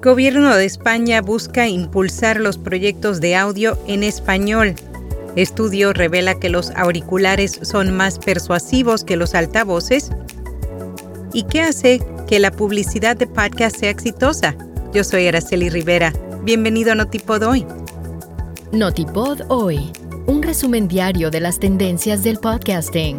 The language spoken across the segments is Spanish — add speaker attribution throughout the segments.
Speaker 1: Gobierno de España busca impulsar los proyectos de audio en español. Estudio revela que los auriculares son más persuasivos que los altavoces. ¿Y qué hace que la publicidad de podcast sea exitosa? Yo soy Araceli Rivera. Bienvenido a Notipod Hoy.
Speaker 2: Notipod Hoy, un resumen diario de las tendencias del podcasting.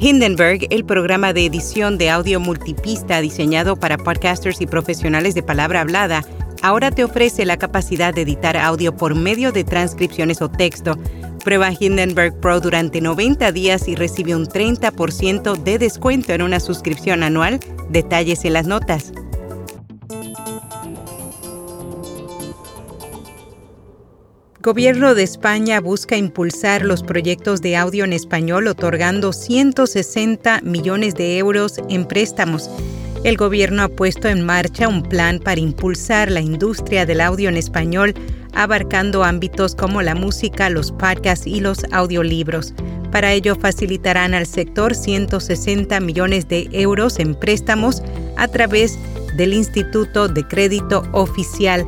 Speaker 1: Hindenburg, el programa de edición de audio multipista diseñado para podcasters y profesionales de palabra hablada, ahora te ofrece la capacidad de editar audio por medio de transcripciones o texto. Prueba Hindenburg Pro durante 90 días y recibe un 30% de descuento en una suscripción anual. Detalles en las notas. Gobierno de España busca impulsar los proyectos de audio en español otorgando 160 millones de euros en préstamos. El gobierno ha puesto en marcha un plan para impulsar la industria del audio en español, abarcando ámbitos como la música, los podcasts y los audiolibros. Para ello facilitarán al sector 160 millones de euros en préstamos a través del Instituto de Crédito Oficial.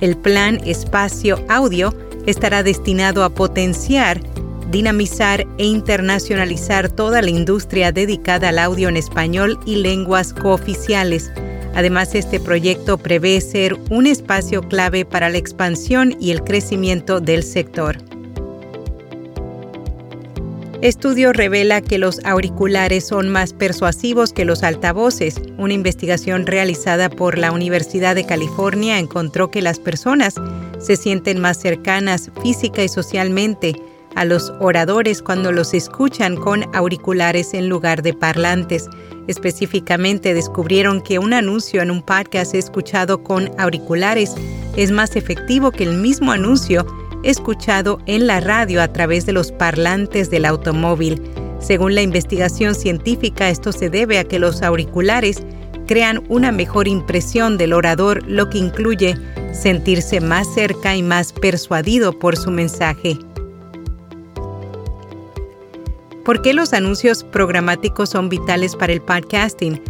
Speaker 1: El plan Espacio Audio estará destinado a potenciar, dinamizar e internacionalizar toda la industria dedicada al audio en español y lenguas cooficiales. Además, este proyecto prevé ser un espacio clave para la expansión y el crecimiento del sector. Estudio revela que los auriculares son más persuasivos que los altavoces. Una investigación realizada por la Universidad de California encontró que las personas se sienten más cercanas física y socialmente a los oradores cuando los escuchan con auriculares en lugar de parlantes. Específicamente descubrieron que un anuncio en un podcast escuchado con auriculares es más efectivo que el mismo anuncio escuchado en la radio a través de los parlantes del automóvil. Según la investigación científica, esto se debe a que los auriculares crean una mejor impresión del orador, lo que incluye sentirse más cerca y más persuadido por su mensaje. ¿Por qué los anuncios programáticos son vitales para el podcasting?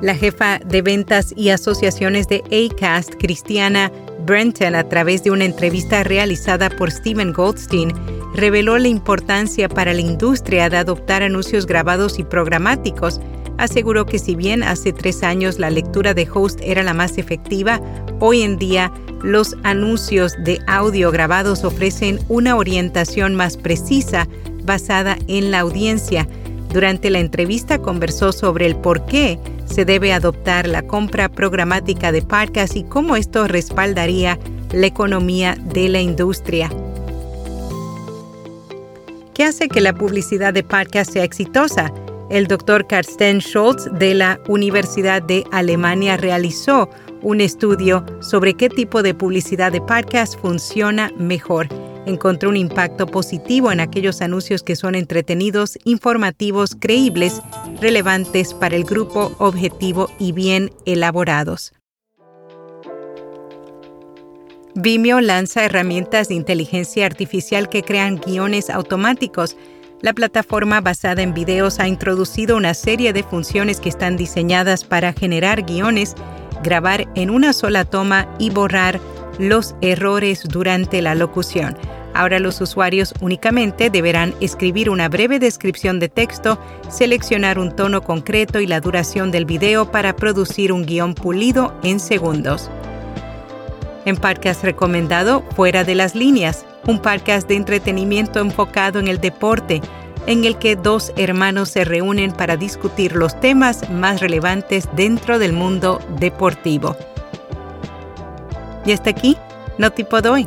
Speaker 1: La jefa de ventas y asociaciones de ACAST, Cristiana Brenton, a través de una entrevista realizada por Steven Goldstein, reveló la importancia para la industria de adoptar anuncios grabados y programáticos aseguró que si bien hace tres años la lectura de host era la más efectiva, hoy en día los anuncios de audio grabados ofrecen una orientación más precisa basada en la audiencia. Durante la entrevista conversó sobre el por qué se debe adoptar la compra programática de podcast y cómo esto respaldaría la economía de la industria. ¿Qué hace que la publicidad de podcast sea exitosa? El doctor Karsten Scholz de la Universidad de Alemania realizó un estudio sobre qué tipo de publicidad de podcast funciona mejor. Encontró un impacto positivo en aquellos anuncios que son entretenidos, informativos, creíbles, relevantes para el grupo objetivo y bien elaborados. Vimeo lanza herramientas de inteligencia artificial que crean guiones automáticos la plataforma basada en videos ha introducido una serie de funciones que están diseñadas para generar guiones, grabar en una sola toma y borrar los errores durante la locución. Ahora los usuarios únicamente deberán escribir una breve descripción de texto, seleccionar un tono concreto y la duración del video para producir un guion pulido en segundos. En podcast recomendado Fuera de las líneas, un podcast de entretenimiento enfocado en el deporte, en el que dos hermanos se reúnen para discutir los temas más relevantes dentro del mundo deportivo. Y hasta aquí, no tipo doy.